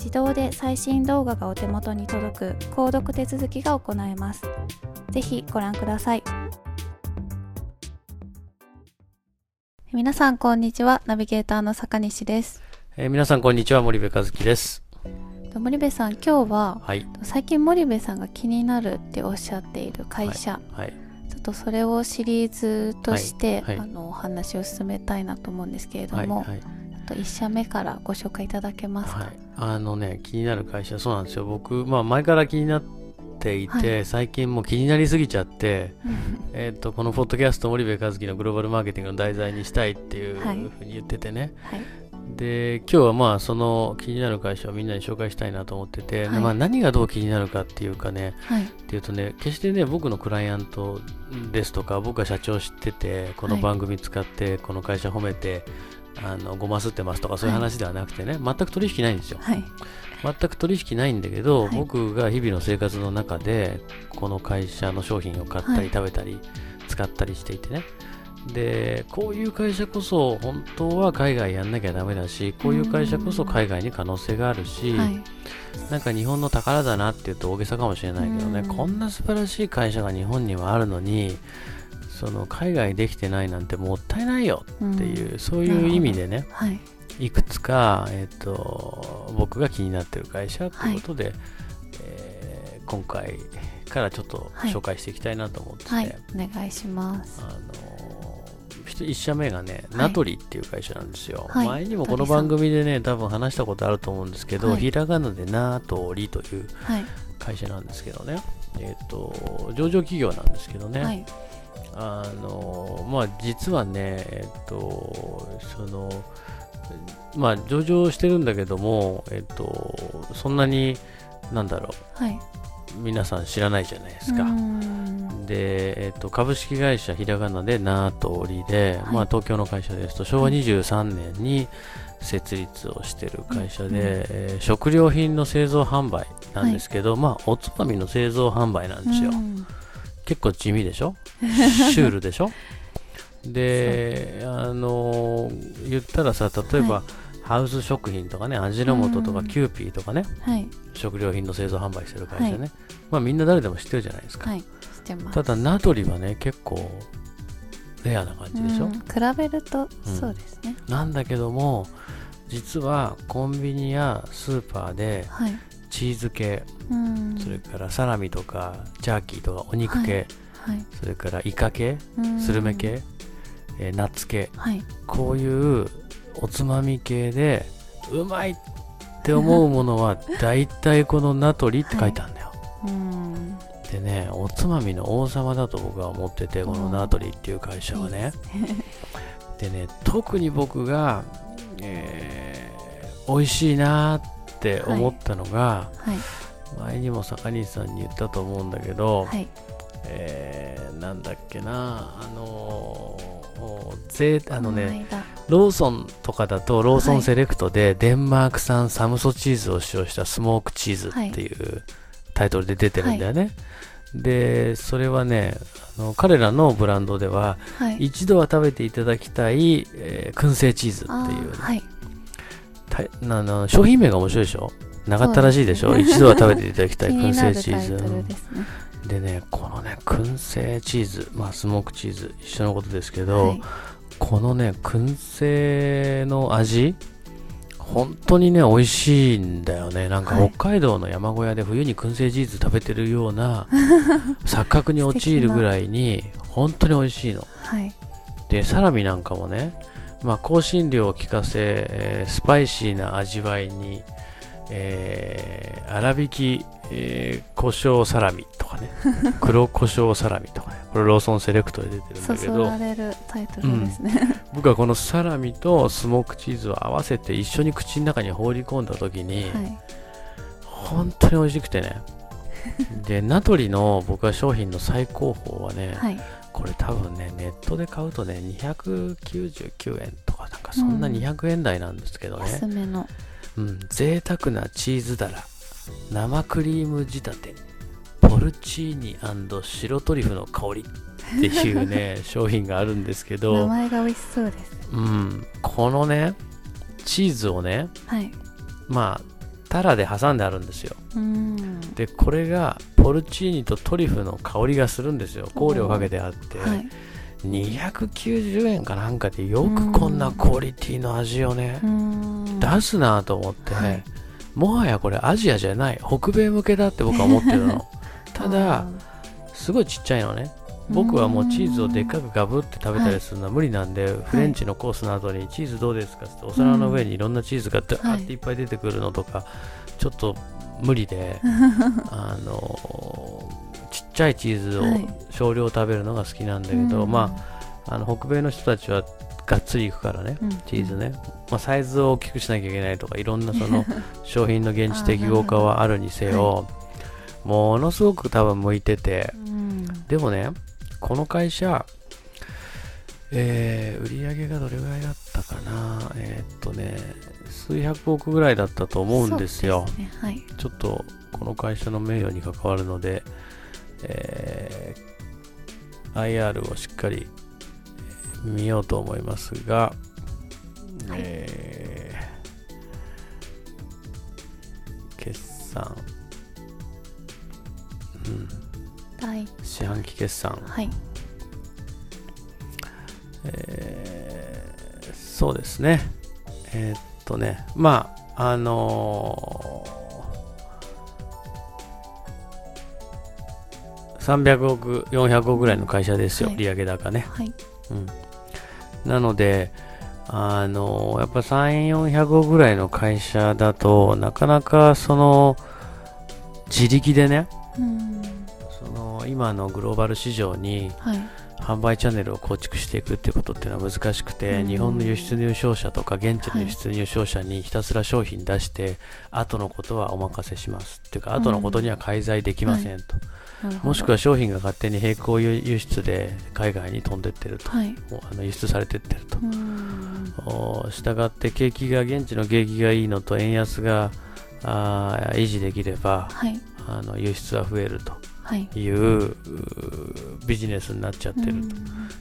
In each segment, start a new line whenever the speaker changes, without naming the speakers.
自動で最新動画がお手元に届く購読手続きが行えます。ぜひご覧ください。皆さんこんにちは。ナビゲーターの坂西です。
えー、皆さんこんにちは。森部和樹です。
森部さん、今日は、はい、最近森部さんが気になるっておっしゃっている会社、はい、はい、ちょっとそれをシリーズとして、はい、あのお話を進めたいなと思うんですけれども、と1社目からご紹介いただけますか、はい、
あのね気になる会社そうなんですよ。僕、まあ、前から気になっていて、はい、最近もう気になりすぎちゃってえとこのポッドキャスト森部和樹のグローバルマーケティングの題材にしたいっていうふうに言っててね、はい、で今日はまあその気になる会社をみんなに紹介したいなと思ってて、はい、まあ、何がどう気になるかっていうかね、はい、っていうとね決してね僕のクライアントですとか僕が社長知っててこの番組使ってこの会社褒めて、あのごますってますとかそういう話ではなくてね、はい、全く取引ないんですよ、はい、全く取引ないんだけど、はい、僕が日々の生活の中でこの会社の商品を買ったり食べたり使ったりしていてね。でこういう会社こそ本当は海外やんなきゃだめだしこういう会社こそ海外に可能性があるし、なんか日本の宝だなって言うと大げさかもしれないけどねこんな素晴らしい会社が日本にはあるのにその海外できてないなんてもったいないよっていう、うん、そういう意味でね、はい、いくつか、えーと、僕が気になってる会社ということで、はい、えー、今回からちょっと紹介していきたいなと思ってて、はい、
お願いします。あ
の1社目がね、ナトリっていう会社なんですよ、前にもこの番組でね多分話したことあると思うんですけど、ひらがなでナトリという会社なんですけどね、えーと、上場企業なんですけどね、あのまあ実はねえっとそのまあ上場してるんだけどもえっとそんなになんだろう、はい、皆さん知らないじゃないですか。で、えっと、株式会社ひらがなでなとりで、はい、まあ、東京の会社ですと昭和23年に設立をしている会社で、うん、えー、食料品の製造販売なんですけど、はい、まあ、おつまみの製造販売なんですよ。結構地味でしょ？シュールでしょ？で、あの言ったらさ、例えば、はい、ハウス食品とかね、味の素とかキューピーとかね、はい、食料品の製造販売してる会社ね、はい、まあみんな誰でも知ってるじゃないですか。ただ、なとりはね、結構レアな感じでしょ、比
べるとそうですね、
うん、なんだけども、実はコンビニやスーパーで、チーズ系、うん、それからサラミとかジャーキーとかお肉系、はいはい、それからイカ系、スルメ系、えー、ナッツ系、はい、こういうおつまみ系でうまいって思うものは 大体このナトリって書いてあるんだよ。でねおつまみの王様だと僕は思っててこのナートリーっていう会社はね。でね。特に僕が、えー、美味しいなって思ったのが、
はい。
前にも坂西さんに言ったと思うんだけど、
はい。
えーなんだっけなあのーぜあのねローソンとかだとローソ
はい
ンセレクトでデンマーク産サムソチーズを使用したスモークチーズっていうタイトルで出てるんだよね、でそれはねあの彼らのブランドでは
はい。
一度は食べていただきたい、えー燻製チーズ
あ
っていう
ーはい
たなな商品名が面白いでしょ？長ったらしいでしょ？
ね。
一度は食べていただきたい
気
燻製チーズ。
ですね。
でねこのね燻製チーズまあスモークチーズ一緒のことですけど、
はい。
このね燻製の味本当にね美味しいんだよね。なんか
はい。
北海道の山小屋で冬に燻製チーズ食べてるような 錯覚に陥るぐらいに本当に美味しいの。
はい。
でサラミなんかもねまあ香辛料を効かせ、えースパイシーな味わいに、えー粗挽き、えー胡椒サラミとかね。黒胡椒サラミとかね。これローソンセレクトで出てるんだけど。
られるタイトルですね、
僕はこのサラミとスモークチーズを合わせて一緒に口の中に放り込んだ時に、
はい。
本当に美味しくてね。でナトリの僕は商品の最高峰はね、
はい
これ多分ねネットで買うとね299円とかなんかそんな
うん
200円台なんですけどね、
安めの。
うん。贅沢なチーズだら生クリーム仕立てポルチーニ白トリュフの香りっていうね 商品があるんですけ
名
ど、
前が美味しそうです。
うん、このねチーズをね
はい。
まあタラで挟んであるんですよ。
うーん。
でこれがポルチーニとトリュフの香りがするんですよ。香料かけてあって、
はい。
290円かなんかでよくこんなクオリティの味をね出すなと思って、
はい。
もはやこれアジアじゃない北米向けだって僕は思ってるの。ただ
あ
すごいちっちゃいのね。
ー
僕はもうチーズをでっかくガブって食べたりするのは無理なんで、フレンチのコースの後にチーズどうですかってお皿の上にいろんなチーズがダーっていっぱい出てくるのとか、ちょっと無理で あのちっちゃいチーズを
はい。
少量食べるのが好きなんだけど、
うん。
まああの北米の人たちはがっつりいくからね、
うん。
チーズね、まあ、サイズを大きくしなきゃいけないとかいろんなその 商品の現地適合化はあるにせよ、ものすごく多分向いてて
うん。
でもねこの会社えー、売り上げがどれぐらいだったかな？えーっとね数百億ぐらいだったと思うんですよ。
すね。はい。
ちょっとこの会社の名誉に関わるので、えー IR をしっかり見ようと思いますが、
はい。
えー決算、うん、
第
四半期決算、
はい
えーそうですね。えーっとねまああのー300億400億ぐらいの会社ですよ、
はい。
利上高ね、
はい。
うん、なのであのーやっぱ3400億ぐらいの会社だとなかなかその自力でね
うん
今のグローバル市場に
はい。
販売チャンネルを構築していくっていうことっていうのは難しくて、
うん。
日本の輸出入商社とか現地の輸出入商社にひたすら商品出して、後のことはお任せします。っていうか後のことには介在できませんと、
なるほど
もしくは商品が勝手に並行輸輸出で海外に飛んでってると、
はい。
あの輸出されてってると。
う、ん。
おしたがって景気が現地の景気がいいのと円安があー維持できれば
はい。
あの輸出は増えると。
はい。
いうビジネスになっちゃってると。
うん。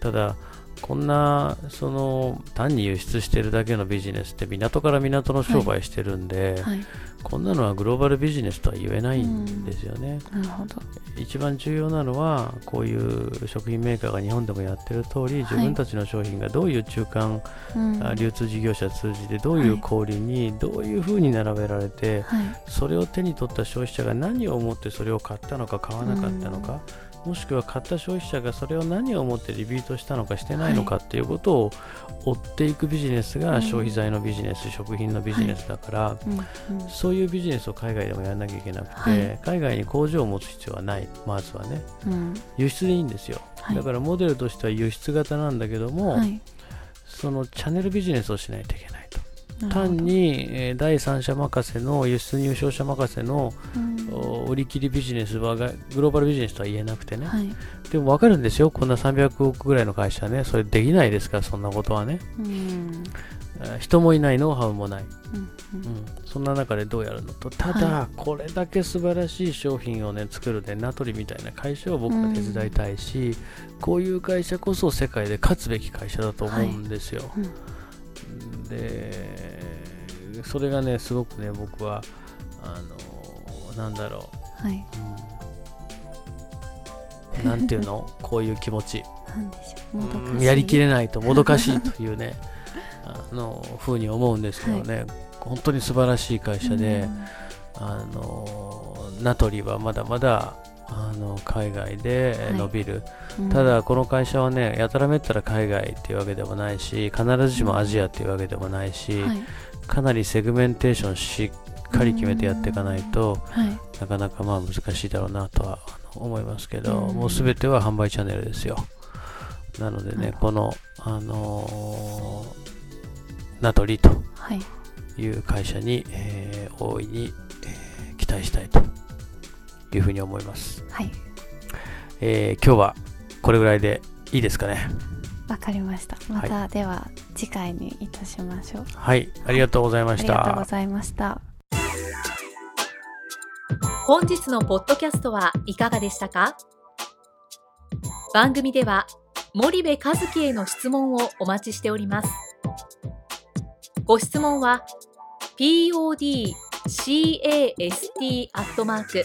ただこんなその単に輸出してるだけのビジネスって港から港の商売してるんで、
はい
こんなのはグローバルビジネスとは言えないんですよね、
なるほど。
一番重要なのはこういう食品メーカーが日本でもやってる通り自分たちの商品がどういう中間、
うん。
あ流通事業者通じてどういう小売りにどういうふうに並べられて、
はい。
それを手に取った消費者が何を思ってそれを買ったのか買わなかったのか、もしくは買った消費者がそれを何を思ってリピートしたのかしてないのかっていうことを追っていくビジネスが
うん。
消費財のビジネス、食品のビジネスだから、
うんうん。
そういうビジネスを海外でもやらなきゃいけなくて、
はい。
海外に工場を持つ必要はない。まずはね。
うん。
輸出でいいんですよ、
はい。
だからモデルとしては輸出型なんだけども、
はい。
そのチャンネルビジネスをしないといけないと単に、えー第三者任せの輸出入商社任せの
うん。
お売り切りビジネスはがグローバルビジネスとは言えなくてね、
はい。
でも分かるんですよ。こんな300億ぐらいの会社ね。それできないですか？らそんなことはね。
うん。
えー人もいないノウハウもない、
うん。
うん、そんな中でどうやるのと。ただ、
は
これだけ素晴らしい商品をね作るね名取みたいな会社を僕は手伝いたいし、こういう会社こそ世界で勝つべき会社だと思うんですよ、
うん
でそれがねすごくね僕はあのなんだろ
はい。
う、うん、なんていうの？こういう気持ち、やりきれないと もどかしいというねあのふうに思うんですけどね、本当に素晴らしい会社で、あのナトリはまだまだあの海外で
はい
伸びる、
うん
ただこの会社はねやたらめったら海外っていうわけでもないし必ずしもアジアっていうわけでもないし、
はい。
かなりセグメンテーションしっかり決めてやっていかないと、
はい。
なかなかまあ難しいだろうなとは思いますけど、
うん
もうすべては販売チャンネルですよ。なのでね、この、あのーナトリと
はい。
いう会社に、えー大いに、えー期待したいというふうに思います。
はい。
えー今日はこれぐらいでいいですかね。
わかりました。ま
は
た、では次回にいたしましょう。
はい、ありがとうございまし
ありがとうご
た。
ざいました。
本日のポッドキャストはいかがでしたか？番組では森部和樹への質問をお待ちしておりますご質問は podcast アットマーク